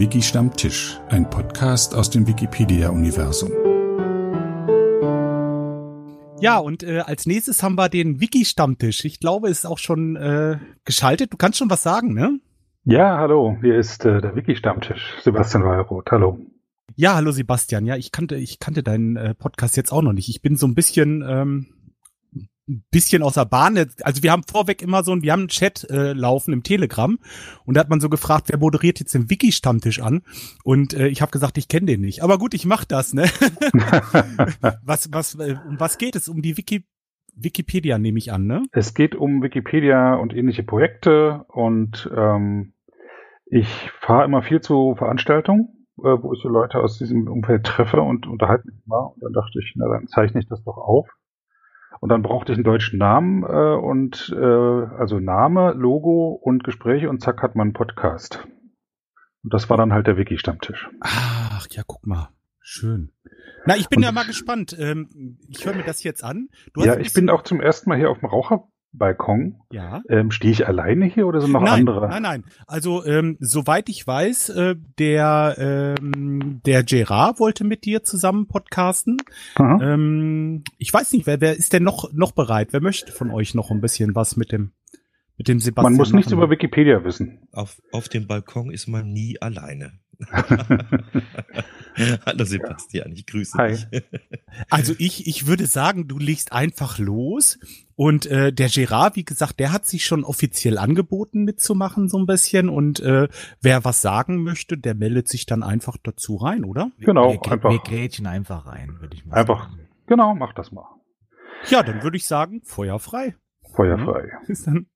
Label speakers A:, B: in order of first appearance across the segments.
A: Wiki Stammtisch, ein Podcast aus dem Wikipedia-Universum.
B: Ja, und äh, als nächstes haben wir den Wiki-Stammtisch. Ich glaube, es ist auch schon äh, geschaltet. Du kannst schon was sagen, ne?
C: Ja, hallo, hier ist äh, der Wiki-Stammtisch. Sebastian Wallroth, hallo.
B: Ja, hallo Sebastian. Ja, ich kannte, ich kannte deinen äh, Podcast jetzt auch noch nicht. Ich bin so ein bisschen, ähm, ein bisschen außer Bahn. Also wir haben vorweg immer so, ein, wir haben einen Chat äh, laufen im Telegram und da hat man so gefragt, wer moderiert jetzt den Wiki-Stammtisch an? Und äh, ich habe gesagt, ich kenne den nicht. Aber gut, ich mach das, ne? was, was, äh, um was geht es? Um die Wiki Wikipedia nehme ich an, ne?
C: Es geht um Wikipedia und ähnliche Projekte und ähm, ich fahre immer viel zu Veranstaltungen, äh, wo ich so Leute aus diesem Umfeld treffe und unterhalte mich mal. Und dann dachte ich, na dann zeichne ich das doch auf. Und dann brauchte ich einen deutschen Namen äh, und äh, also Name, Logo und Gespräche und zack hat man einen Podcast. Und das war dann halt der Wiki-Stammtisch.
B: Ach ja, guck mal. Schön. Na, ich bin und ja mal gespannt. Ähm, ich höre mir das jetzt an.
C: ja, ich bin auch zum ersten Mal hier auf dem Raucherbalkon.
B: Ja.
C: Ähm, Stehe ich alleine hier oder sind noch
B: nein,
C: andere?
B: Nein, nein. Also ähm, soweit ich weiß, äh, der ähm, der Gerard wollte mit dir zusammen podcasten. Ähm, ich weiß nicht, wer wer ist denn noch noch bereit? Wer möchte von euch noch ein bisschen was mit dem mit dem Sebastian?
C: Man muss nichts über Wikipedia wissen.
D: Auf auf dem Balkon ist man nie alleine. Hallo Sebastian, ich grüße
C: Hi.
D: dich.
B: Also ich, ich würde sagen, du legst einfach los. Und äh, der Gerard, wie gesagt, der hat sich schon offiziell angeboten mitzumachen, so ein bisschen. Und äh, wer was sagen möchte, der meldet sich dann einfach dazu rein, oder?
C: Genau,
E: wir,
C: einfach.
E: wir grätschen einfach rein, würde ich mal
C: Einfach.
E: sagen.
C: Genau, mach das mal.
B: Ja, dann würde ich sagen, Feuer frei.
C: Feuerfrei.
B: Ist dann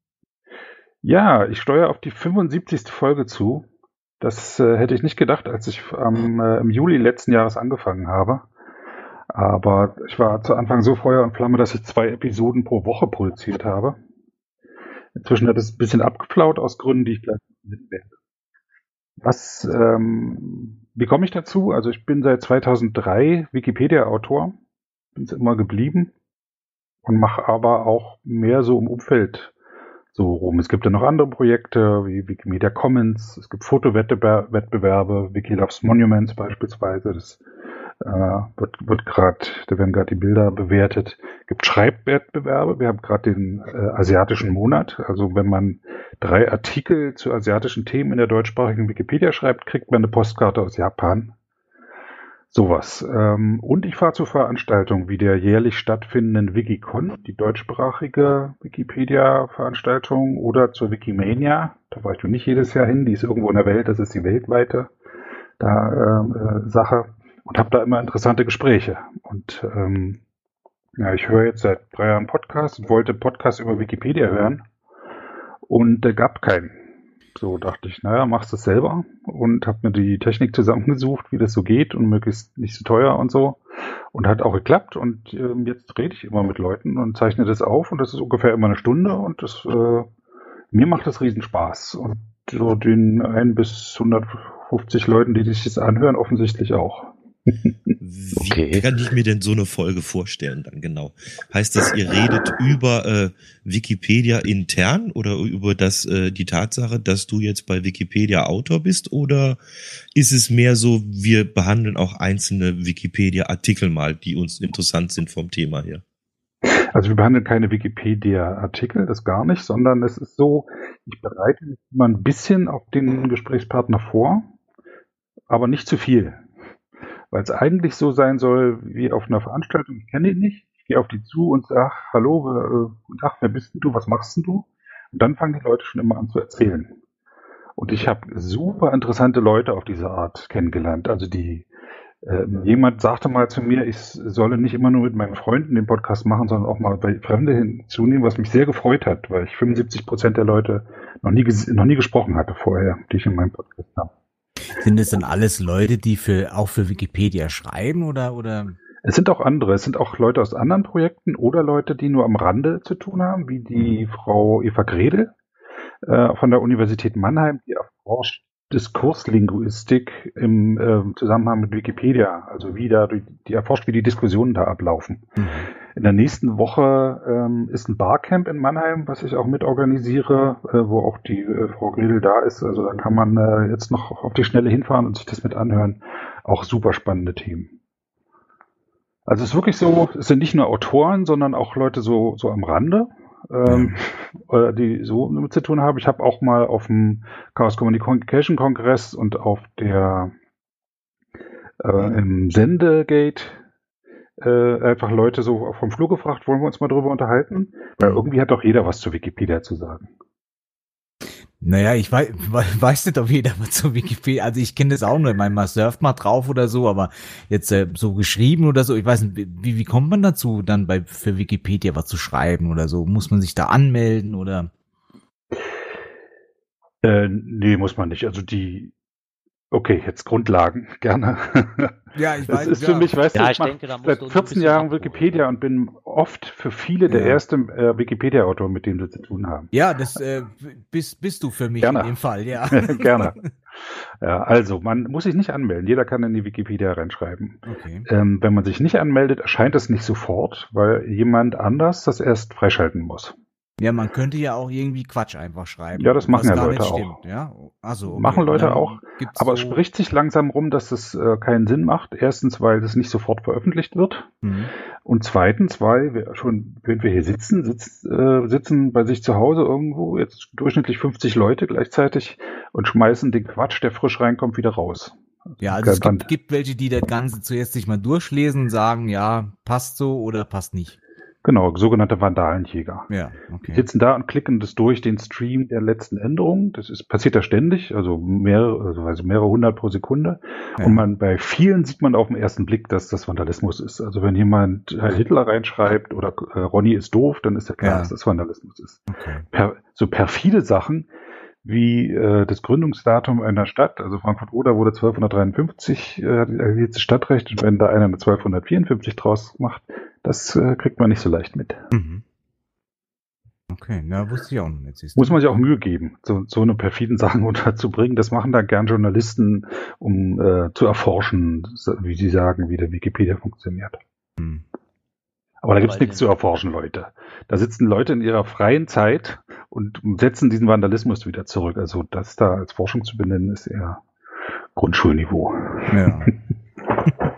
C: Ja, ich steuere auf die 75. Folge zu. Das äh, hätte ich nicht gedacht, als ich am, äh, im Juli letzten Jahres angefangen habe. Aber ich war zu Anfang so Feuer und Flamme, dass ich zwei Episoden pro Woche produziert habe. Inzwischen hat es ein bisschen abgeflaut aus Gründen, die ich gleich nennen werde. Was, ähm, wie komme ich dazu? Also ich bin seit 2003 Wikipedia-Autor, bin es immer geblieben und mache aber auch mehr so im Umfeld so rum. Es gibt ja noch andere Projekte wie Wikimedia Commons, es gibt Fotowettbewerbe, Wikiloves Monuments beispielsweise, das äh, wird, wird gerade, da werden gerade die Bilder bewertet. Gibt Schreibwettbewerbe, wir haben gerade den äh, asiatischen Monat, also wenn man drei Artikel zu asiatischen Themen in der deutschsprachigen Wikipedia schreibt, kriegt man eine Postkarte aus Japan. Sowas. Ähm, und ich fahre zu Veranstaltungen wie der jährlich stattfindenden Wikicon, die deutschsprachige Wikipedia-Veranstaltung, oder zur Wikimania. Da war ich nicht jedes Jahr hin, die ist irgendwo in der Welt, das ist die weltweite da, äh, äh, Sache. Und habe da immer interessante Gespräche. Und ähm, ja, ich höre jetzt seit drei Jahren Podcast und wollte Podcast über Wikipedia hören. Und äh, gab keinen. So dachte ich, naja, machst du es selber und habe mir die Technik zusammengesucht, wie das so geht und möglichst nicht so teuer und so. Und hat auch geklappt und ähm, jetzt rede ich immer mit Leuten und zeichne das auf und das ist ungefähr immer eine Stunde und das äh, mir macht das riesen Spaß. Und so den ein bis 150 Leuten, die sich das anhören, offensichtlich auch.
D: Wie
E: Okay.
D: kann ich mir denn so eine Folge vorstellen dann genau? Heißt das, ihr redet über äh, Wikipedia intern oder über das äh, die Tatsache, dass du jetzt bei Wikipedia Autor bist oder ist es mehr so, wir behandeln auch einzelne Wikipedia Artikel mal, die uns interessant sind vom Thema her?
C: Also wir behandeln keine Wikipedia-Artikel, das gar nicht, sondern es ist so, ich bereite mich immer ein bisschen auf den Gesprächspartner vor, aber nicht zu viel. Weil es eigentlich so sein soll, wie auf einer Veranstaltung, ich kenne ihn nicht, ich gehe auf die zu und sage, hallo, äh, guten Tag, wer bist denn du, was machst denn du? Und dann fangen die Leute schon immer an zu erzählen. Und ich habe super interessante Leute auf diese Art kennengelernt. Also die ähm, jemand sagte mal zu mir, ich solle nicht immer nur mit meinen Freunden den Podcast machen, sondern auch mal bei Fremde hinzunehmen, was mich sehr gefreut hat, weil ich 75 Prozent der Leute noch nie, noch nie gesprochen hatte vorher, die ich in meinem Podcast habe.
E: Sind es dann alles Leute, die für auch für Wikipedia schreiben oder oder?
C: Es sind auch andere, es sind auch Leute aus anderen Projekten oder Leute, die nur am Rande zu tun haben, wie die Frau Eva Gredel äh, von der Universität Mannheim, die erforscht Diskurslinguistik im äh, Zusammenhang mit Wikipedia, also wie da die, die erforscht, wie die Diskussionen da ablaufen.
E: Mhm.
C: In der nächsten Woche ähm, ist ein Barcamp in Mannheim, was ich auch mitorganisiere, äh, wo auch die äh, Frau Gredel da ist. Also da kann man äh, jetzt noch auf die Schnelle hinfahren und sich das mit anhören. Auch super spannende Themen. Also es ist wirklich so, es sind nicht nur Autoren, sondern auch Leute so, so am Rande, ähm, äh, die so damit zu tun haben. Ich habe auch mal auf dem Chaos Communication Kongress und auf der äh, im Sendegate äh, einfach Leute so vom Flur gefragt, wollen wir uns mal drüber unterhalten? Weil irgendwie hat doch jeder was zu Wikipedia zu sagen.
E: Naja, ich weiß, weiß nicht, ob jeder was zu Wikipedia, also ich kenne das auch nur, ich meine, man surft mal drauf oder so, aber jetzt äh, so geschrieben oder so, ich weiß nicht, wie, wie kommt man dazu, dann bei für Wikipedia was zu schreiben oder so? Muss man sich da anmelden oder?
C: Äh, nee, muss man nicht. Also die, okay, jetzt Grundlagen, gerne.
E: Ja, ich
C: Das ist für mich, weißt
F: Ja,
C: du,
F: ich
C: ich
F: denke,
C: seit
F: du uns ein
C: 14
F: bisschen
C: Jahren. Wikipedia und bin oft für viele der
E: Ja.
C: erste äh, Wikipedia-Autor, mit dem sie zu tun haben.
E: Ja, das äh, bist, bist du für mich
C: Gerne.
E: in dem Fall, ja.
C: Gerne. Ja, also man muss sich nicht anmelden. Jeder kann in die Wikipedia reinschreiben.
E: Okay.
C: Ähm, wenn man sich nicht anmeldet, erscheint es nicht sofort, weil jemand anders das erst freischalten muss.
E: Ja, man könnte ja auch irgendwie Quatsch einfach schreiben.
C: Ja, das machen ja Leute auch.
E: stimmt, Ja, also okay.
C: Machen Leute auch,
E: gibt's
C: Aber es
E: so,
C: spricht sich langsam rum, dass es äh, keinen Sinn macht. Erstens, weil es nicht sofort veröffentlicht wird.
E: Mhm.
C: Und zweitens, weil wir schon, wenn wir hier sitzen, sitz, äh, sitzen bei sich zu Hause irgendwo, jetzt durchschnittlich 50 Leute gleichzeitig und schmeißen den Quatsch, der frisch reinkommt, wieder raus.
E: Ja, also es gibt, gibt welche, die das Ganze zuerst sich mal durchlesen und sagen, ja, passt so oder passt nicht.
C: Genau, sogenannte Vandalenjäger.
E: Ja,
C: Die
E: okay.
C: sitzen da und klicken das durch den Stream der letzten Änderungen. Das ist, passiert ja ständig, also mehrere, also mehrere hundert pro Sekunde.
E: Ja.
C: Und man, bei vielen sieht man auf den ersten Blick, dass das Vandalismus ist. Also wenn jemand Herr Hitler reinschreibt oder äh, Ronny ist doof, dann ist ja klar,
E: Ja.
C: dass das Vandalismus ist.
E: okay.
C: Per, so perfide Sachen wie äh, das Gründungsdatum einer Stadt, also Frankfurt-Oder wurde 1253 äh, hat jetzt Stadtrecht und wenn da einer eine 1254 draus macht, das äh, kriegt man nicht so leicht mit.
E: Mhm. Okay, na, wusste ich auch noch nicht.
C: Muss man sich auch Mühe geben, so, so eine perfiden Sachen unterzubringen. Das machen da gern Journalisten, um äh, zu erforschen, wie sie sagen, wie der Wikipedia funktioniert.
E: Hm.
C: Aber da gibt's
F: Weil
C: nichts zu erforschen, Leute. Da sitzen Leute in ihrer freien Zeit und setzen diesen Vandalismus wieder zurück. Also das da als Forschung zu benennen, ist eher Grundschulniveau.
E: Ja.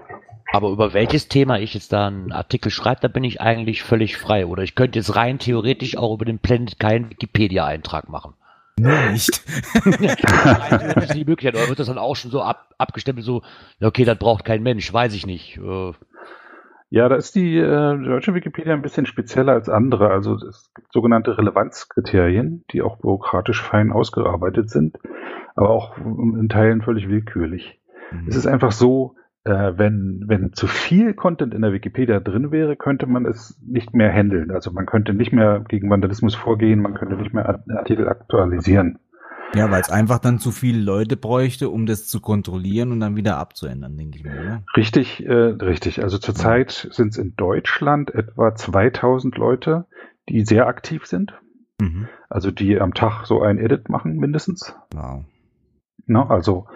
F: Aber über welches Thema ich jetzt da einen Artikel schreibe, da bin ich eigentlich völlig frei. Oder ich könnte jetzt rein theoretisch auch über den Planet keinen Wikipedia-Eintrag machen.
E: Nicht.
F: rein theoretisch die Möglichkeit. Oder wird das dann auch schon so ab, abgestempelt, so, okay, das braucht kein Mensch, weiß ich nicht. Äh,
C: Ja, da ist die äh, deutsche Wikipedia ein bisschen spezieller als andere. Also es gibt sogenannte Relevanzkriterien, die auch bürokratisch fein ausgearbeitet sind, aber auch in Teilen völlig willkürlich.
E: Mhm.
C: Es ist einfach so, äh, wenn, wenn zu viel Content in der Wikipedia drin wäre, könnte man es nicht mehr handeln. Also man könnte nicht mehr gegen Vandalismus vorgehen, man könnte nicht mehr Artikel aktualisieren.
E: Ja, weil es einfach dann zu viele Leute bräuchte, um das zu kontrollieren und dann wieder abzuändern, denke ich mir, oder?
C: Richtig, äh, richtig. Also zurzeit sind es in Deutschland etwa 2000 Leute, die sehr aktiv sind.
E: Mhm.
C: Also die am Tag so ein Edit machen mindestens.
E: Wow.
C: Ne? Also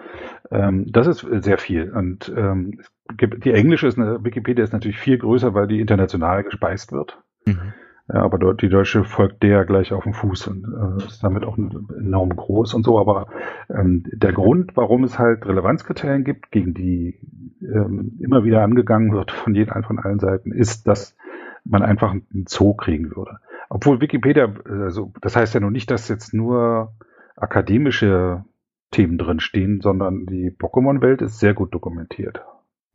C: ähm, das ist sehr viel. Und ähm, die englische ist eine, Wikipedia ist natürlich viel größer, weil die international gespeist wird.
E: Mhm.
C: Ja, aber dort die deutsche folgt der gleich auf dem Fuß und äh, ist damit auch enorm groß und so. Aber ähm, der Grund, warum es halt Relevanzkriterien gibt, gegen die ähm, immer wieder angegangen wird von jeden, von allen Seiten, ist, dass man einfach einen Zoo kriegen würde. Obwohl Wikipedia, also das heißt ja nur nicht, dass jetzt nur akademische Themen drin stehen, sondern die Pokémon-Welt ist sehr gut dokumentiert.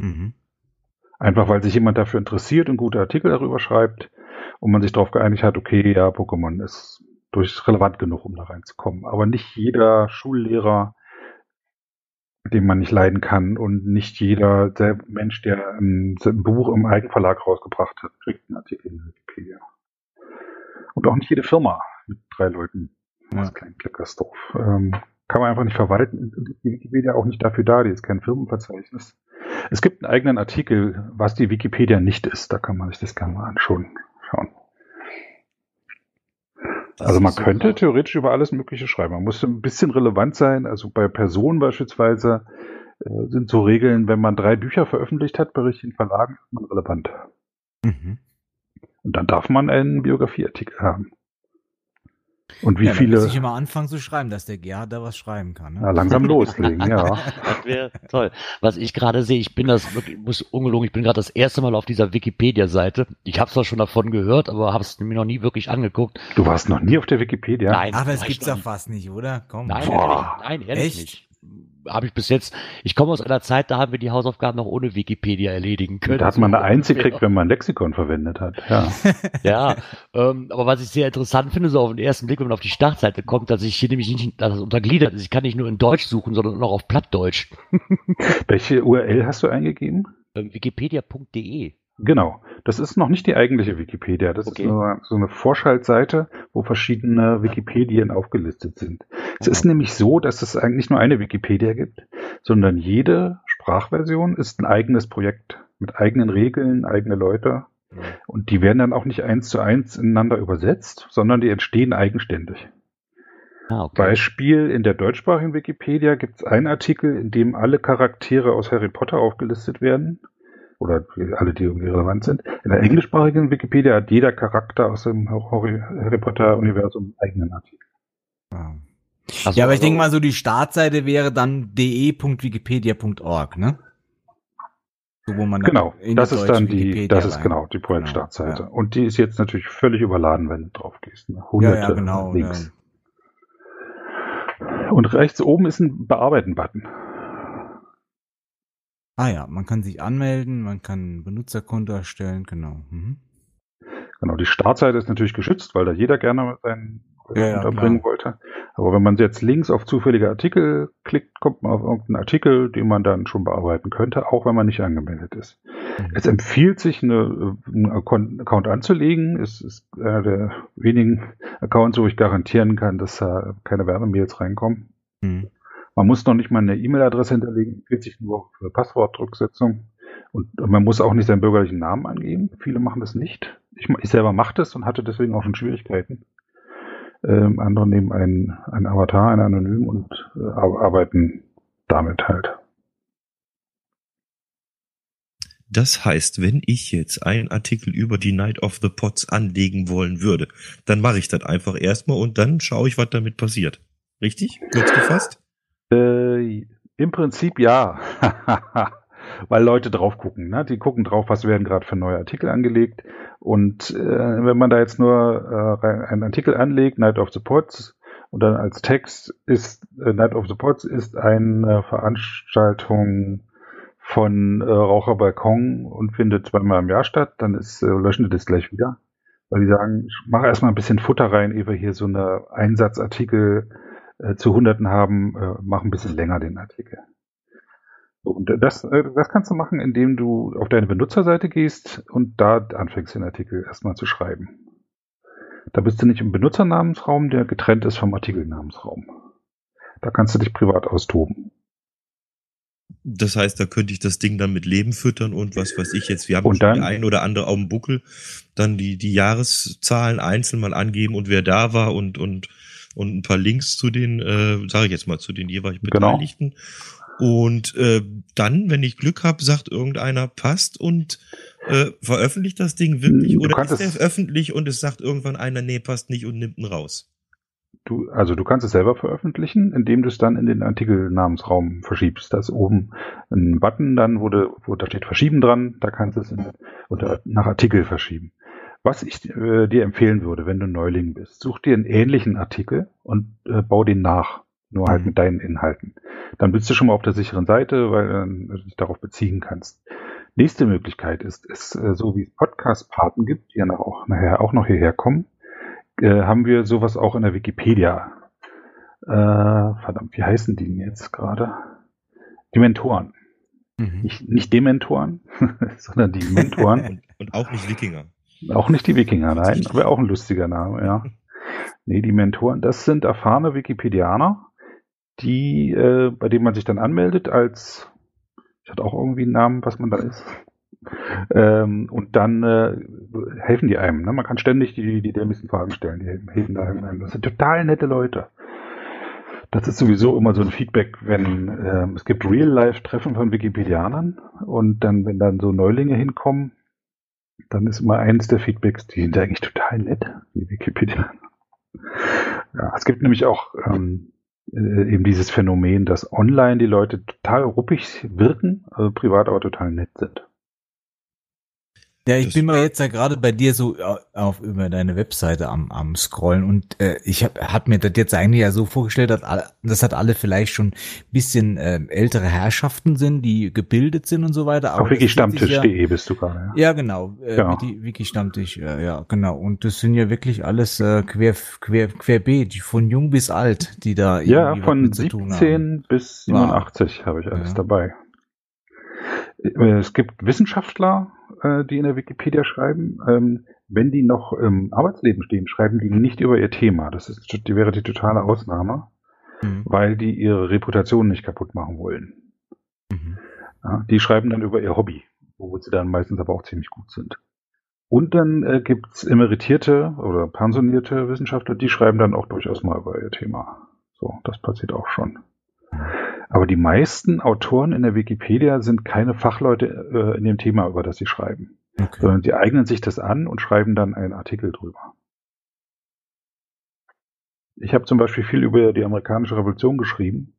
E: Mhm.
C: Einfach weil sich jemand dafür interessiert und gute Artikel darüber schreibt und man sich darauf geeinigt hat, okay, ja, Pokémon ist durch relevant genug, um da reinzukommen. Aber nicht jeder Schullehrer, den man nicht leiden kann und nicht jeder der Mensch, der ein, ein Buch im Eigenverlag rausgebracht hat, kriegt einen Artikel in Wikipedia. Und auch nicht jede Firma mit drei Leuten
E: Ja.
C: Kleinkleckersdorf. Ähm, kann man einfach nicht verwalten. Die Wikipedia auch nicht dafür da, die ist kein Firmenverzeichnis. Es gibt einen eigenen Artikel, was die Wikipedia nicht ist. Da kann man sich das gerne mal anschauen. Schauen.
D: Das
C: also man
D: so
C: könnte theoretisch über alles Mögliche schreiben. Man muss ein bisschen relevant sein. Also bei Personen beispielsweise äh, sind so Regeln, wenn man drei Bücher veröffentlicht hat bei richtigen Verlagen, ist man relevant.
E: Mhm.
C: Und dann darf man einen Biografieartikel haben. Und wie
E: ja,
C: viele
E: muss ich immer anfangen zu schreiben, dass der Gerhard da was schreiben kann. Ne?
C: ja, langsam loslegen, ja.
F: Das wäre toll. Was ich gerade sehe, ich bin das wirklich, muss ungelogen, ich bin gerade das erste Mal auf dieser Wikipedia-Seite. Ich habe zwar schon davon gehört, aber habe es mir noch nie wirklich angeguckt.
C: Du warst noch nie auf der Wikipedia?
F: Nein,
E: Aber es gibt's doch fast nicht, oder? Komm.
F: Nein,
C: Boah.
F: nein, ehrlich
E: Echt?
F: nicht. Habe ich bis jetzt. Ich komme aus einer Zeit, da haben wir die Hausaufgaben noch ohne Wikipedia erledigen können.
C: Da hat man eine Eins
F: ungefähr.
C: gekriegt, wenn man ein Lexikon verwendet hat. Ja.
F: Ja, ähm, aber was ich sehr interessant finde, so auf den ersten Blick, wenn man auf die Startseite kommt, dass ich hier nämlich nicht, dass es untergliedert ist. Ich kann nicht nur in Deutsch suchen, sondern auch auf Plattdeutsch.
C: Welche URL hast du eingegeben?
F: Ähm, Wikipedia.de.
C: Genau. Das ist noch nicht die eigentliche Wikipedia. Das
F: Okay.
C: ist nur so eine Vorschaltseite, wo verschiedene Wikipedien aufgelistet sind. Es ist nämlich so, dass es eigentlich nicht nur eine Wikipedia gibt, sondern jede Sprachversion ist ein eigenes Projekt mit eigenen Regeln, eigene Leute. Und die werden dann auch nicht eins zu eins ineinander übersetzt, sondern die entstehen eigenständig.
F: Ah, okay.
C: Beispiel, in der deutschsprachigen Wikipedia gibt es einen Artikel, in dem alle Charaktere aus Harry Potter aufgelistet werden. Oder alle, die irgendwie relevant sind. In der englischsprachigen Wikipedia hat jeder Charakter aus dem Harry Potter-Universum einen eigenen Artikel.
E: Ja.
F: Also,
E: ja, aber ich
F: also-
E: denke mal, so die Startseite wäre dann de.wikipedia.org, ne? So, wo man
C: Genau,
E: in
C: das ist dann die,
E: Wikipedia
C: das ist
E: rein-
C: genau die Projektstartseite.
E: Genau,
C: Und die ist jetzt natürlich völlig überladen, wenn du drauf gehst. Ne?
E: Ja,
C: Hunderte
E: ja, genau.
C: Links. Und rechts oben ist ein Bearbeiten-Button.
E: Ah ja, man kann sich anmelden, man kann ein Benutzerkonto erstellen, genau. Mhm.
C: Genau, die Startseite ist natürlich geschützt, weil da jeder gerne seinen
E: Ja, ja,
C: unterbringen wollte. Aber wenn man jetzt links auf zufällige Artikel klickt, kommt man auf irgendeinen Artikel, den man dann schon bearbeiten könnte, auch wenn man nicht angemeldet ist.
E: Mhm.
C: Es empfiehlt sich, eine, einen Account Account anzulegen. Es ist einer der wenigen Accounts, wo ich garantieren kann, dass da keine Werbemails reinkommen.
E: Mhm.
C: Man muss noch nicht mal eine E-Mail-Adresse hinterlegen, empfiehlt sich nur für Passwortdrücksetzung. Und man muss auch nicht seinen bürgerlichen Namen angeben. Viele machen das nicht. Ich, ich selber mache das und hatte deswegen auch schon Schwierigkeiten. Ähm, andere nehmen einen, einen Avatar, einen Anonym und äh, ar- arbeiten damit halt.
D: Das heißt, wenn ich jetzt einen Artikel über die Night of the Pots anlegen wollen würde, dann mache ich das einfach erstmal und dann schaue ich, was damit passiert. Richtig? Kurz gefasst?
C: Äh, Im Prinzip ja. Weil Leute drauf gucken. Ne? Die gucken drauf, was werden gerade für neue Artikel angelegt. Und äh, wenn man da jetzt nur äh, einen Artikel anlegt, Night of the Pots, und dann als Text ist äh, Night of the Pots ist eine Veranstaltung von äh, Raucherbalkon und findet zweimal im Jahr statt, dann ist, äh, löschen die das gleich wieder. Weil die sagen, ich mache erstmal ein bisschen Futter rein, ehe wir hier so eine Einsatzartikel äh, zu Hunderten haben, äh, mach ein bisschen länger den Artikel. So, und das, äh, das kannst du machen, indem du auf deine Benutzerseite gehst und da anfängst, den Artikel erstmal zu schreiben. Da bist du nicht im Benutzernamensraum, der getrennt ist vom Artikelnamensraum. Da kannst du dich privat austoben.
D: Das heißt, da könnte ich das Ding dann mit Leben füttern und was weiß ich jetzt. Wir haben
C: Und dann-
D: die ein oder andere auf dem Buckel, dann die, die Jahreszahlen einzeln mal angeben und wer da war und, und, und ein paar Links zu den, äh, sage ich jetzt mal, zu den jeweils
C: Genau.
D: Beteiligten. Und äh, dann, wenn ich Glück habe, sagt irgendeiner passt und äh, veröffentlicht das Ding wirklich
C: Du
D: oder ist
C: es-
D: öffentlich und es sagt irgendwann einer, nee, passt nicht und nimmt ihn raus.
C: Du, also du kannst es selber veröffentlichen, indem du es dann in den Artikelnamensraum verschiebst. Da ist oben ein Button dann, wo, wo da steht Verschieben dran, da kannst du es in, unter, nach Artikel verschieben. Was ich äh, dir empfehlen würde, wenn du Neuling bist, such dir einen ähnlichen Artikel und äh, bau den nach, nur halt
E: Mhm.
C: mit deinen Inhalten. Dann bist du schon mal auf der sicheren Seite, weil dann du dich darauf beziehen kannst. Nächste Möglichkeit ist, ist äh, so wie es Podcast-Paten gibt, die ja nach, auch, nachher auch noch hierher kommen, äh, haben wir sowas auch in der Wikipedia. Äh, verdammt, wie heißen die denn jetzt gerade? Die Mentoren.
E: Mhm.
C: Nicht, nicht Dementoren, sondern die Mentoren.
D: Und, und auch nicht Wikinger.
C: Auch nicht die Wikinger, nein, aber auch ein lustiger Name, ja. Nee, die Mentoren, das sind erfahrene Wikipedianer, die, äh, bei denen man sich dann anmeldet als, ich hatte auch irgendwie einen Namen, was man da ist. Ähm, und dann äh, helfen die einem. Ne? Man kann ständig die, die dämlichsten Fragen stellen. Die helfen da einem. Das sind total nette Leute. Das ist sowieso immer so ein Feedback, wenn ähm, es gibt Real-Life-Treffen von Wikipedianern und dann, wenn dann so Neulinge hinkommen, dann ist immer eines der Feedbacks, die sind eigentlich total nett, die Wikipedianer. Ja, es gibt nämlich auch ähm, äh, eben dieses Phänomen, dass online die Leute total ruppig wirken, also privat aber total nett sind.
E: Ja, ich
D: Das-
E: bin mal jetzt ja gerade bei dir so äh, auf über deine Webseite am, am scrollen und äh, ich habe hab mir das jetzt eigentlich ja so vorgestellt, dass alle, das hat alle vielleicht schon bisschen äh, ältere Herrschaften sind, die gebildet sind und so weiter.
C: Auf
E: das fühlt sich ja-
C: wikistammtisch.de bist du gerade. Ja.
E: Ja, genau. Äh,
C: Ja.
E: Wiki, Wiki-Stammtisch, ja, ja, genau. Und das sind ja wirklich alles äh, quer, quer, querbeet, von jung bis alt, die da
C: Ja,
E: irgendwie
C: von
E: mit zu tun haben.
C: 17 bis 87 habe ich alles dabei. Äh, Es gibt Wissenschaftler, äh, die in der Wikipedia schreiben. Ähm, Wenn die noch im Arbeitsleben stehen, schreiben die nicht über ihr Thema. Das ist, die wäre die totale Ausnahme,
E: Mhm.
C: weil die ihre Reputation nicht kaputt machen wollen.
E: Mhm.
C: Ja, die schreiben dann über ihr Hobby, wo sie dann meistens aber auch ziemlich gut sind. Und dann äh, gibt's emeritierte oder pensionierte Wissenschaftler, die schreiben dann auch durchaus mal über ihr Thema. So, das passiert auch schon. Aber die meisten Autoren in der Wikipedia sind keine Fachleute äh, in dem Thema, über das sie schreiben,
E: Okay.
C: sondern sie eignen sich das an und schreiben dann einen Artikel drüber. Ich habe zum Beispiel viel über die amerikanische Revolution geschrieben,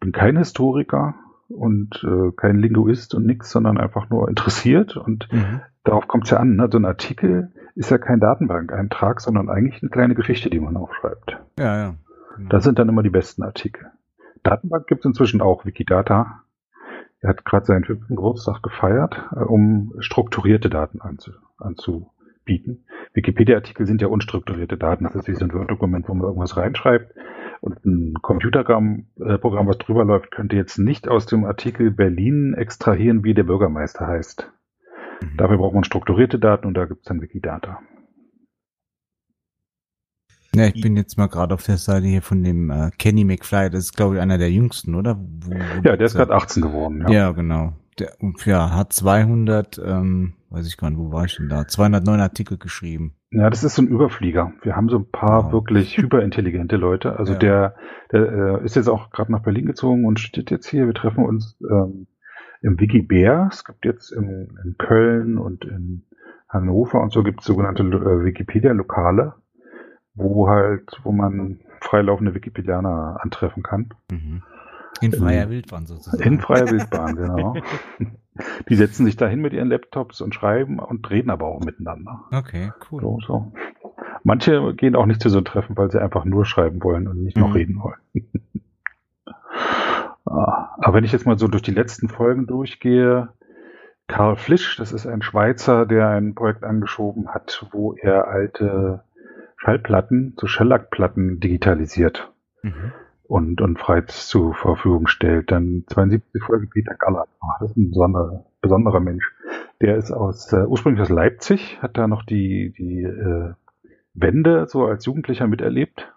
C: bin kein Historiker und äh, kein Linguist und nix, sondern einfach nur interessiert und
E: Mhm.
C: darauf kommt es ja an. Ne? So ein Artikel ist ja kein Datenbankeintrag, sondern eigentlich eine kleine Geschichte, die man aufschreibt.
E: Ja, ja. Genau.
C: Das sind dann immer die besten Artikel. Datenbank gibt es inzwischen auch, Wikidata. Er hat gerade seinen fünften Geburtstag gefeiert, äh, um strukturierte Daten anzu, anzubieten. Wikipedia-Artikel sind ja unstrukturierte Daten. Das ist wie so ein Word-Dokument, wo man irgendwas reinschreibt. Und ein Computerprogramm, äh, Programm, was drüber läuft, könnte jetzt nicht aus dem Artikel Berlin extrahieren, wie der Bürgermeister heißt.
E: Mhm.
C: Dafür braucht man strukturierte Daten und da gibt es dann Wikidata.
E: Ja, ich bin jetzt mal gerade auf der Seite hier von dem äh, Kenny McFly, das ist glaube ich einer der jüngsten, oder? Wo, wo
C: Ja, der ist gerade 18 geworden.
E: Ja,
C: Ja.
E: genau. Der ja, hat 200, ähm, weiß ich gar nicht, wo war ich denn da? 209 Artikel geschrieben.
C: Ja, das ist so ein Überflieger. Wir haben so ein paar
E: Wow.
C: wirklich hyperintelligente Leute. Also
E: Ja.
C: der, der äh, ist jetzt auch gerade nach Berlin gezogen und steht jetzt hier. Wir treffen uns ähm, im Wikibär. Es gibt jetzt in, in Köln und in Hannover und so gibt es sogenannte äh, Wikipedia-Lokale, wo halt, wo man freilaufende Wikipedianer antreffen kann.
E: Mhm. In freier Wildbahn sozusagen.
C: In freier Wildbahn, genau. Die setzen sich dahin mit ihren Laptops und schreiben und reden aber auch miteinander.
E: Okay, cool.
C: So, so. Manche gehen auch nicht zu so einem Treffen, weil sie einfach nur schreiben wollen und nicht noch
E: Mhm.
C: reden wollen. Ah, Aber wenn ich jetzt mal so durch die letzten Folgen durchgehe, Karl Flisch, das ist ein Schweizer, der ein Projekt angeschoben hat, wo er alte Schallplatten zu Shellac-Platten digitalisiert
E: Mhm.
C: und, und frei zur Verfügung stellt. Dann 72 Folge Peter Gallert. Ah, das ist ein besonderer, besonderer Mensch. Der ist aus äh, ursprünglich aus Leipzig, hat da noch die, die äh, Wende so als Jugendlicher miterlebt.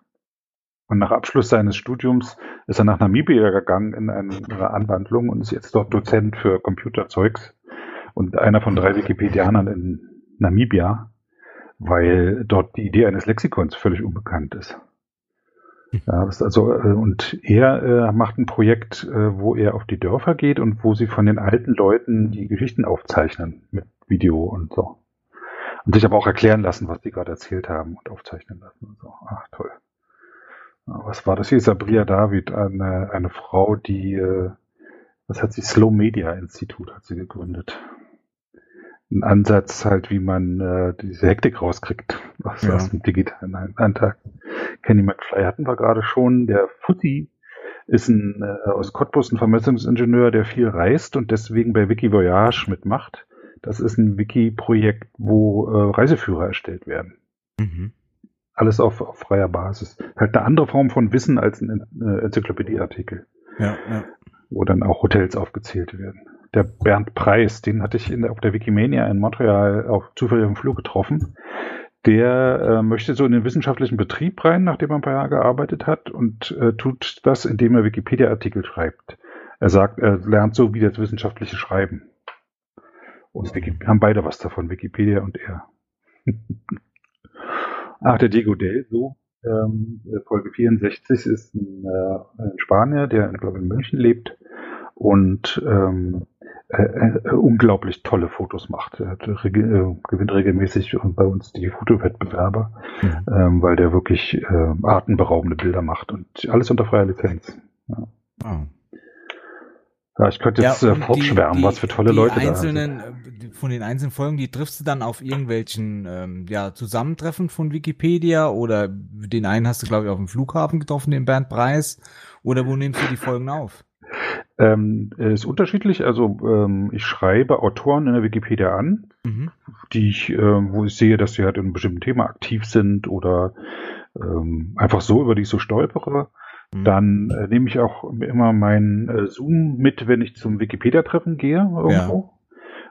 C: Und nach Abschluss seines Studiums ist er nach Namibia gegangen in eine Anwandlung und ist jetzt dort Dozent für Computerzeugs und einer von drei Wikipedianern in Namibia, weil dort die Idee eines Lexikons völlig unbekannt ist. Ja, also, äh, und er äh, macht ein Projekt, äh, wo er auf die Dörfer geht und wo sie von den alten Leuten die Geschichten aufzeichnen mit Video und so. Und sich aber auch erklären lassen, was die gerade erzählt haben und aufzeichnen lassen und so. Ach, toll. Was war das hier? Sabria David, eine, eine Frau, die, äh, was hat sie? Slow Media Institut hat sie gegründet. Ein Ansatz halt, wie man äh, diese Hektik rauskriegt aus,
E: Ja.
C: aus dem digitalen Alltag. Kenny McFly hatten wir gerade schon. Der Fuzzi ist ein äh, aus Cottbus ein Vermessungsingenieur, der viel reist und deswegen bei Wikivoyage mitmacht. Das ist ein Wiki-Projekt, wo äh, Reiseführer erstellt werden.
E: Mhm.
C: Alles auf, auf freier Basis. Halt eine andere Form von Wissen als ein äh, Enzyklopädieartikel,
E: Ja, ja.
C: wo dann auch Hotels aufgezählt werden. Der Bernd Preis, den hatte ich in auf der Wikimania in Montreal auf zufälligem Flug getroffen. Der äh, möchte so in den wissenschaftlichen Betrieb rein, nachdem er ein paar Jahre gearbeitet hat und äh, tut das, indem er Wikipedia-Artikel schreibt. Er sagt, er lernt so wie das wissenschaftliche Schreiben. Und Wiki haben beide was davon, Wikipedia und er. Ach, der Diego Del, so. Ähm, Folge 64 ist ein, äh, ein Spanier, der glaube in München lebt und ähm, äh, äh, unglaublich tolle Fotos macht. Er hat, reg äh, gewinnt regelmäßig bei uns die Fotowettbewerbe,
E: Mhm.
C: ähm, weil der wirklich äh, atemberaubende Bilder macht und alles unter freier Lizenz. Ja,
E: Ah.
C: ja ich könnte jetzt
E: Ja,
C: äh, fortschwärmen,
E: die-
C: was für tolle
E: die
C: Leute da sind.
E: einzelnen, äh, Von den einzelnen Folgen, die triffst du dann auf irgendwelchen ähm, ja, Zusammentreffen von Wikipedia oder den einen hast du, glaube ich, auf dem Flughafen getroffen, den Bernd Preis. Oder wo nimmst du die Folgen auf?
C: Ähm, ist unterschiedlich. Also ähm, ich schreibe Autoren in der Wikipedia an,
E: Mhm.
C: die ich, ähm, wo ich sehe, dass sie halt in einem bestimmten Thema aktiv sind oder ähm, einfach so, über die ich so stolpere.
E: Mhm.
C: Dann äh, nehme ich auch immer meinen äh, Zoom mit, wenn ich zum Wikipedia-Treffen gehe irgendwo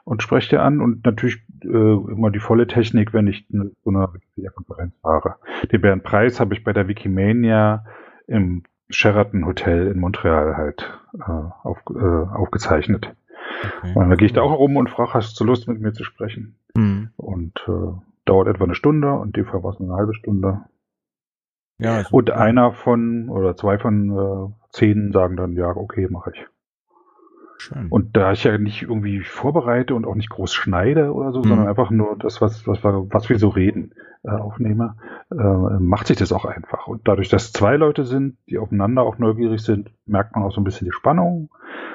C: und spreche dir an und natürlich äh, immer die volle Technik, wenn ich zu einer Wikipedia-Konferenz fahre. Den Bernd Preis habe ich bei der Wikimania im Sheraton Hotel in Montreal halt äh, auf, äh, aufgezeichnet.
E: Okay.
C: Und dann gehe ich da auch rum und frage, hast du Lust mit mir zu sprechen?
E: Mhm.
C: Und äh, dauert etwa eine Stunde und in dem Fall war es eine halbe Stunde.
E: Ja.
C: Und einer von oder zwei von äh, zehn sagen dann, ja, okay, mache ich.
E: Schön.
C: Und da ich ja nicht irgendwie vorbereite und auch nicht groß schneide oder so,
E: Mhm.
C: sondern einfach nur das, was, was, wir, was wir so reden, äh, aufnehme, äh, macht sich das auch einfach. Und dadurch, dass zwei Leute sind, die aufeinander auch neugierig sind, merkt man auch so ein bisschen die Spannung.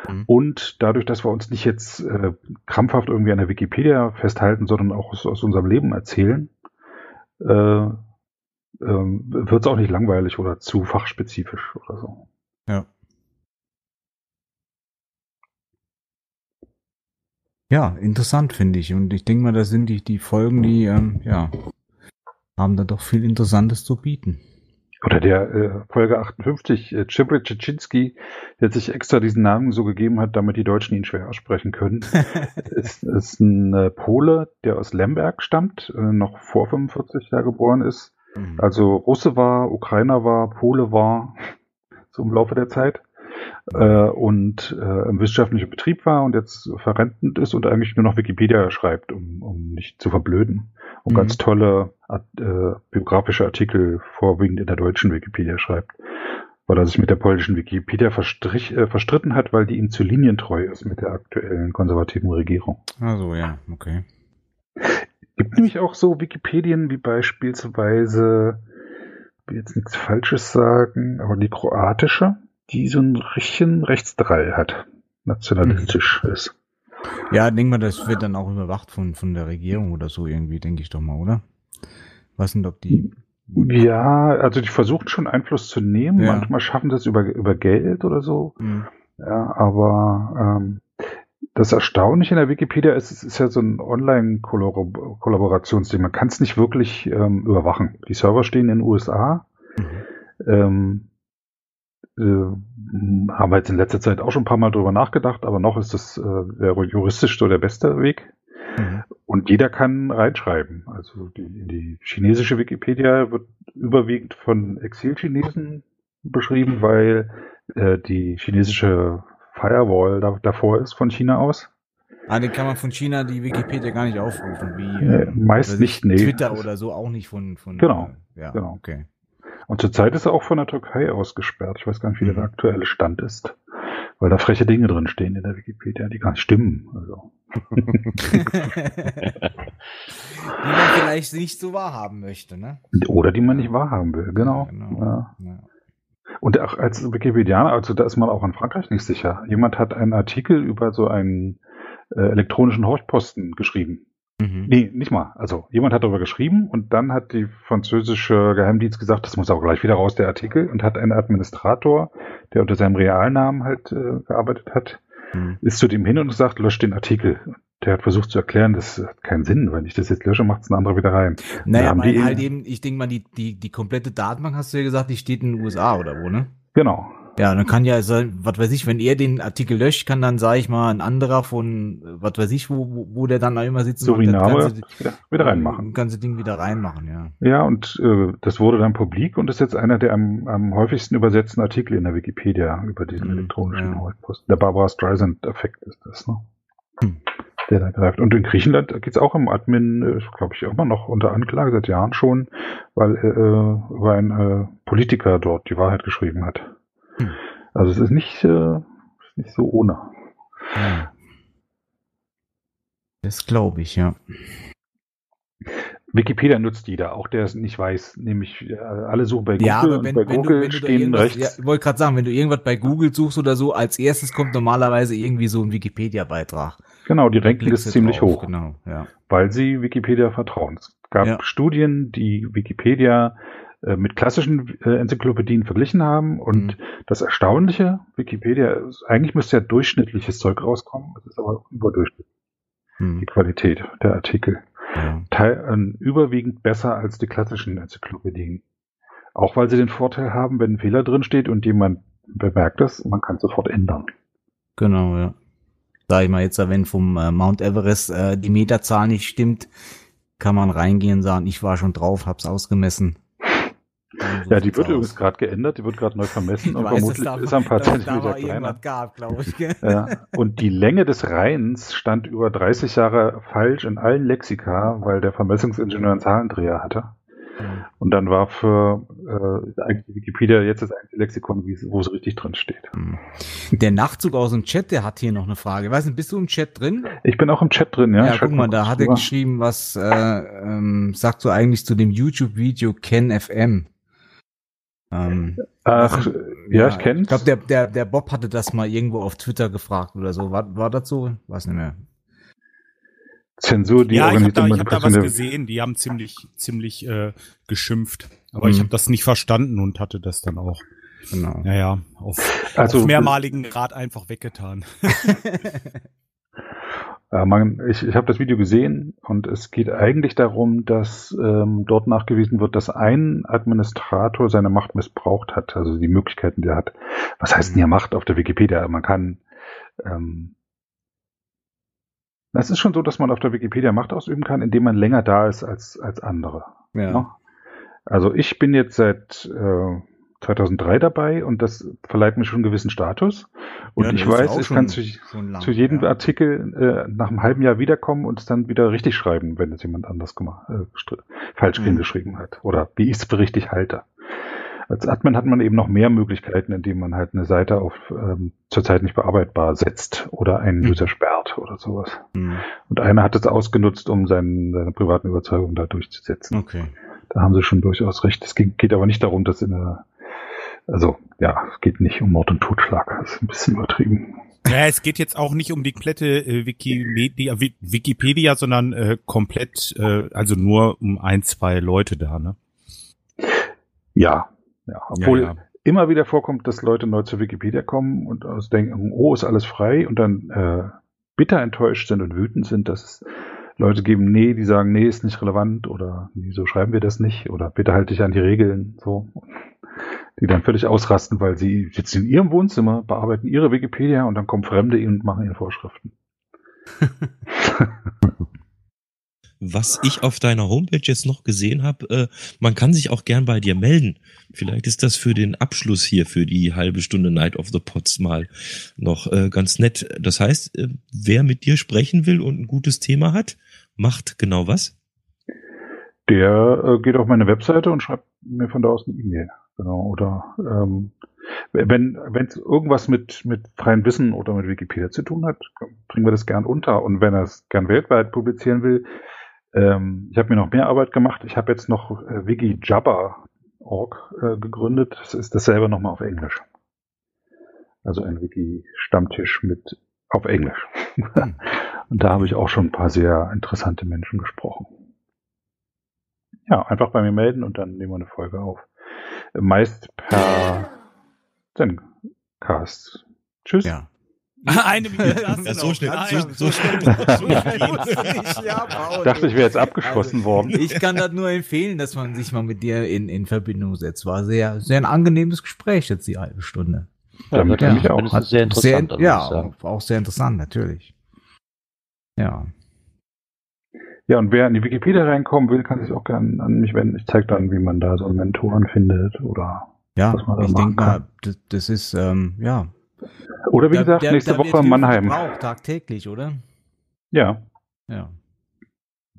E: Mhm.
C: Und dadurch, dass wir uns nicht jetzt äh, krampfhaft irgendwie an der Wikipedia festhalten, sondern auch aus, aus unserem Leben erzählen, äh, ähm, wird es auch nicht langweilig oder zu fachspezifisch oder so.
E: Ja. Ja, interessant finde ich. Und ich denke mal, das sind die, die Folgen, die, ähm, ja, haben da doch viel Interessantes zu bieten.
C: Oder der äh, Folge 58, äh, Cibry Czyczinski, der sich extra diesen Namen so gegeben hat, damit die Deutschen ihn schwer aussprechen können, ist, ist ein äh, Pole, der aus Lemberg stammt, äh, noch vor 45 Jahr geboren ist.
E: Mhm.
C: Also Russe war, Ukrainer war, Pole war, so im Laufe der Zeit. Äh, und äh, im wissenschaftlichen Betrieb war und jetzt verrentend ist und eigentlich nur noch Wikipedia schreibt, um, um nicht zu verblöden. Und
E: Mhm.
C: ganz tolle äh, biografische Artikel vorwiegend in der deutschen Wikipedia schreibt. Weil er sich mit der polnischen Wikipedia verstrich, äh, verstritten hat, weil die ihm zu linientreu ist mit der aktuellen konservativen Regierung.
E: Also, ja, okay.
C: Gibt nämlich auch so Wikipedien wie beispielsweise, ich will jetzt nichts Falsches sagen, aber die kroatische, die so ein richtigen Rechtsdrall hat, nationalistisch ist.
E: Ja, denk mal, das wird dann auch überwacht von, von der Regierung oder so irgendwie, denke ich doch mal, oder? Weiß nicht, ob die.
C: Ja, also die versuchen schon Einfluss zu nehmen.
E: Ja.
C: Manchmal schaffen das über, über Geld oder so.
E: Mhm.
C: Ja, aber ähm, das Erstaunliche in der Wikipedia ist, es ist ja so ein Online-Kollaborationsding. Man kann es nicht wirklich ähm, überwachen. Die Server stehen in den USA.
E: Mhm.
C: Ähm, äh, haben wir jetzt in letzter Zeit auch schon ein paar Mal drüber nachgedacht, aber noch ist das äh, juristisch so der beste Weg.
E: Mhm.
C: Und jeder kann reinschreiben. Also die, die chinesische Wikipedia wird überwiegend von Exil-Chinesen beschrieben, weil äh, die chinesische Firewall da, davor ist von China aus.
E: Ah, den kann man von China die Wikipedia gar nicht aufrufen, wie ähm,
C: meist nicht,
E: ich,
C: nee.
E: Twitter oder so auch nicht von, von
C: Genau,
E: äh, ja,
C: genau.
E: okay.
C: Und zurzeit ist er auch von der Türkei ausgesperrt. Ich weiß gar nicht, wie
E: Mhm.
C: der aktuelle Stand ist. Weil da freche Dinge drin stehen in der Wikipedia, die gar nicht stimmen. Also.
E: die man vielleicht nicht so wahrhaben möchte, ne?
C: Oder die man nicht wahrhaben will, genau.
E: genau.
C: Ja.
E: Ja.
C: Und auch als Wikipedianer, also da ist man auch in Frankreich nicht sicher. Jemand hat einen Artikel über so einen äh, elektronischen Horchposten geschrieben.
E: Mhm.
C: Nee, nicht mal. Also jemand hat darüber geschrieben und dann hat die französische Geheimdienst gesagt, das muss auch gleich wieder raus, der Artikel, und hat einen Administrator, der unter seinem Realnamen halt äh, gearbeitet hat,
E: Mhm.
C: ist zu dem hin und sagt, lösch den Artikel. Der hat versucht zu erklären, das hat keinen Sinn, wenn ich das jetzt lösche, macht es ein anderer wieder rein.
E: Naja, weil halt eben, ich denke mal, die, die, die komplette Datenbank, hast du ja gesagt, die steht in den USA oder wo, ne?
C: Genau.
E: Ja, dann kann ja sein, was weiß ich, wenn er den Artikel löscht, kann dann, sag ich mal, ein anderer von, äh, was weiß ich, wo, wo, der dann auch immer sitzt. und das
C: Suriname
E: ganze-
C: wieder, wieder reinmachen.
E: Ganze Ding wieder reinmachen, ja.
C: Ja, und äh, das wurde dann publik und ist jetzt einer der am, am häufigsten übersetzten Artikel in der Wikipedia über diesen
E: Mhm,
C: elektronischen
E: ja.
C: Horchposten. Der Barbara Streisand-Effekt ist das, ne?
E: Hm.
C: der da greift. Und in Griechenland geht es auch im Admin, glaube ich, immer noch unter Anklage seit Jahren schon, weil äh, über ein äh, Politiker dort die Wahrheit geschrieben hat. Hm. Also es ist nicht, äh, nicht so ohne.
E: Das glaube ich, ja.
C: Wikipedia nutzt jeder, auch der es nicht weiß, nämlich äh, alle suchen bei Google
E: ja, aber wenn,
C: und bei
E: wenn
C: Google
E: du, wenn du
C: stehen rechts.
E: Ja, ich wollte gerade sagen, wenn du irgendwas bei Google suchst oder so, als erstes kommt normalerweise irgendwie so ein Wikipedia-Beitrag.
C: Genau, die ranken das ziemlich
E: drauf,
C: hoch,
E: Genau, ja.
C: weil sie Wikipedia vertrauen. Es gab
E: Ja.
C: Studien, die Wikipedia mit klassischen äh, Enzyklopädien verglichen haben und
E: Mhm.
C: das Erstaunliche, Wikipedia, eigentlich müsste ja durchschnittliches Zeug rauskommen, es ist aber überdurchschnittlich, die
E: Hm,
C: Qualität der Artikel.
E: ja.
C: Teil, äh, überwiegend besser als die klassischen Enzyklopädien. Auch weil sie den Vorteil haben, wenn ein Fehler drin steht und jemand bemerkt es, man kann es sofort ändern.
E: Genau, ja. Sag ich mal jetzt, wenn vom äh, Mount Everest äh, die Meterzahl nicht stimmt, kann man reingehen und sagen, ich war schon drauf, hab's ausgemessen.
C: Ja, die wird
E: aus.
C: übrigens gerade geändert, die wird gerade neu vermessen
E: Ich
C: und
E: weiß,
C: vermutlich
E: da-
C: ist ein paar Zentimeter kleiner.
E: irgendwas gab, ich. gell?
C: Ja. Und die Länge des Rheins stand über 30 Jahre falsch in allen Lexika, weil der Vermessungsingenieur einen Zahlendreher hatte. Und dann war für äh, eigentlich Wikipedia jetzt das einzige Lexikon, wo es richtig drin steht.
E: Hm. Der Nachtzug aus dem Chat, der hat hier noch eine Frage. Weiß nicht, bist du im Chat drin?
C: Ich bin auch im Chat drin, ja.
E: Ja,
C: Ich
E: guck
C: schau
E: mal, da hat er geschrieben, was äh, ähm, sagst du eigentlich zu dem YouTube-Video Ken FM? Ähm,
C: Ach, ja, ich kenn's.
E: Ich glaube, der, der, der Bob hatte das mal irgendwo auf Twitter gefragt oder so. War, war das so? Weiß nicht mehr.
C: Zensur, die
B: ja, ich habe da, ich hab da was gesehen. Die haben ziemlich, ziemlich äh, geschimpft. Aber
E: Mhm.
B: ich habe das nicht verstanden und hatte das dann auch,
E: Genau.
B: naja, auf,
C: Also-
B: auf mehrmaligen Grad einfach weggetan.
C: Ja, man, ich ich habe das Video gesehen und es geht eigentlich darum, dass ähm, dort nachgewiesen wird, dass ein Administrator seine Macht missbraucht hat, also die Möglichkeiten, die er hat. Was heißt denn hier Macht auf der Wikipedia? Man kann ähm, es ist schon so, dass man auf der Wikipedia Macht ausüben kann, indem man länger da ist als, als andere.
E: Ja.
C: Ne? Also ich bin jetzt seit äh, 2003 dabei und das verleiht mir schon einen gewissen Status. Und
E: Ja,
C: ich
E: das
C: weiß, ich kann zu,
E: lang,
C: zu jedem
E: ja.
C: Artikel äh, nach einem halben Jahr wiederkommen und es dann wieder richtig schreiben, wenn es jemand anders gemacht, äh, falsch
E: Mhm.
C: hingeschrieben hat. Oder wie ich es für richtig halte. Als Admin hat man eben noch mehr Möglichkeiten, indem man halt eine Seite auf ähm, zurzeit nicht bearbeitbar setzt oder einen
E: Mhm.
C: User sperrt oder sowas.
E: Hm.
C: Und einer hat es ausgenutzt, um seinen, seine privaten Überzeugungen da durchzusetzen.
E: Okay.
C: Da haben sie schon durchaus recht. Es geht, aber nicht darum, dass in der, also ja, es geht nicht um Mord und Totschlag. Das ist ein bisschen übertrieben.
B: Ja, es geht jetzt auch nicht um die komplette äh, Wikimedia, Wi- Wikipedia, sondern äh, komplett, äh, also nur um ein, zwei Leute da, ne?
C: Ja, ja. Obwohl
B: ja, ja.
C: immer wieder vorkommt, dass Leute neu zur Wikipedia kommen und aus denken, oh, ist alles frei und dann äh, bitter enttäuscht sind und wütend sind, dass es Leute geben, nee, die sagen, nee, ist nicht relevant oder nee, so schreiben wir das nicht oder bitte halte dich an die Regeln, so. Die dann völlig ausrasten, weil sie sitzen in ihrem Wohnzimmer, bearbeiten ihre Wikipedia und dann kommen Fremde und machen ihnen Vorschriften.
D: Was ich auf deiner Homepage jetzt noch gesehen habe, äh, man kann sich auch gern bei dir melden. Vielleicht ist das für den Abschluss hier, für die halbe Stunde Night of the Pots mal noch äh, ganz nett. Das heißt, äh, wer mit dir sprechen will und ein gutes Thema hat, macht genau was?
C: Der äh, geht auf meine Webseite und schreibt mir von da aus eine E-Mail. Genau. Oder ähm, wenn es irgendwas mit mit freiem Wissen oder mit Wikipedia zu tun hat, bringen wir das gern unter. Und wenn er es gern weltweit publizieren will, ähm, ich habe mir noch mehr Arbeit gemacht. Ich habe jetzt noch äh, WikiJabber.org äh, gegründet. Das ist dasselbe nochmal auf Englisch. Also ein Wiki-Stammtisch mit auf Englisch. Und da habe ich auch schon ein paar sehr interessante Menschen gesprochen. Ja, einfach bei mir melden und dann nehmen wir eine Folge auf. Meist per Zencast. Tschüss.
E: Ja.
B: Eine Minute hast du
D: Ja, so
B: noch.
D: schnell-
B: Nein.
D: so- so schnell-
B: So.
C: Ich dachte, ich wäre jetzt abgeschossen worden.
E: Also, Ich kann das nur empfehlen, dass man sich mal mit dir in, in Verbindung setzt. War sehr, sehr ein angenehmes Gespräch jetzt die halbe Stunde.
C: Damit
F: Ja,
C: ja, mich auch.
F: mindestens sehr interessant.
E: Sehr,
F: muss
E: ja, auch sehr interessant, natürlich. Ja.
C: Ja, und wer in die Wikipedia reinkommen will, kann sich auch gerne an mich wenden. Ich zeige dann, wie man da so einen Mentoren findet oder
E: Ja,
C: Was man da
E: ich
C: machen
E: denke
C: kann.
E: mal, das, das ist, ähm, ja.
C: oder wie
E: Da-
C: gesagt,
E: da-
C: nächste Woche in Mannheim.
E: gebraucht, tagtäglich, oder?
C: Ja.
E: Ja.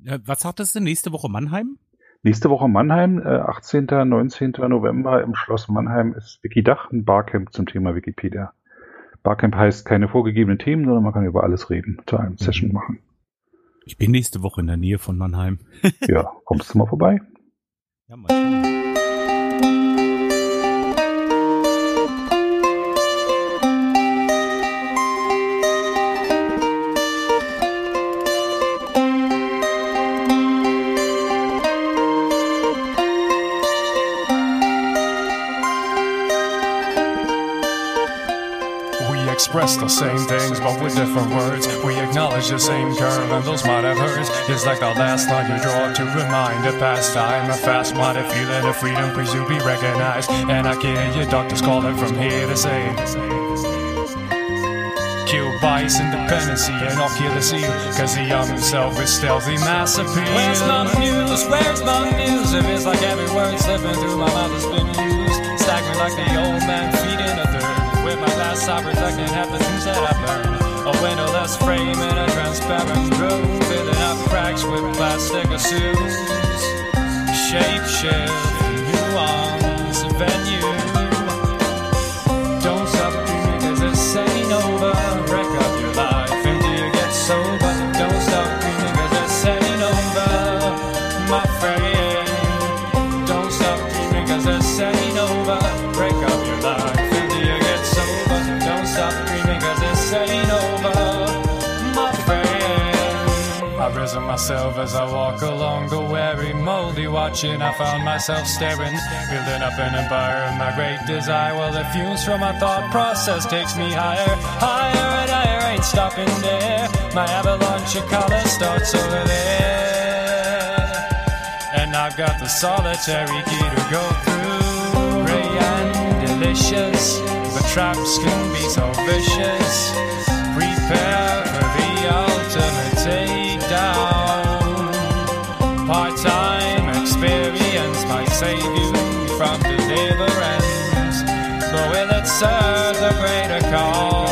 B: Ja, was sagtest du, nächste Woche Mannheim?
C: Nächste Woche Mannheim, äh, 18. 19. November im Schloss Mannheim ist Wikidach, ein Barcamp zum Thema Wikipedia. Barcamp heißt keine vorgegebenen Themen, sondern man kann über alles reden, zu einem Session machen.
B: Ich bin nächste Woche in der Nähe von Mannheim.
C: Ja, kommst du mal vorbei?
B: Ja, mal
G: the same things, but with different words. We acknowledge the same curve, and those might have hurts. It's like the last line you draw to remind a past time, a fast minded feeling of freedom, please you be recognized. And I can hear your doctors calling from here to say. Kill bias, independency, and seal. Cause the young himself is stealthy mass appeal.
H: Where's my muse? Where's my muse? It feels like every word slipping through my mouth has been used. Stagnant like the old man feeding a third. With my glass eye protecting half the things that I burn. A windowless frame in a transparent room. Filling up cracks with plastic assumes. Shape shift, nuance, venue.
G: I've myself as I walk along the weary, moldy watching. I found myself staring, building up an empire of my great desire. Well, the fumes from my thought process takes me higher, higher and higher. Ain't stopping there. My avalanche of color starts over there, and I've got the solitary key to go through. Ray and delicious, but traps can be so vicious. Prepare for the ultimate takedown. Part-time experience might save you from deliverance, but will it serve the greater cause?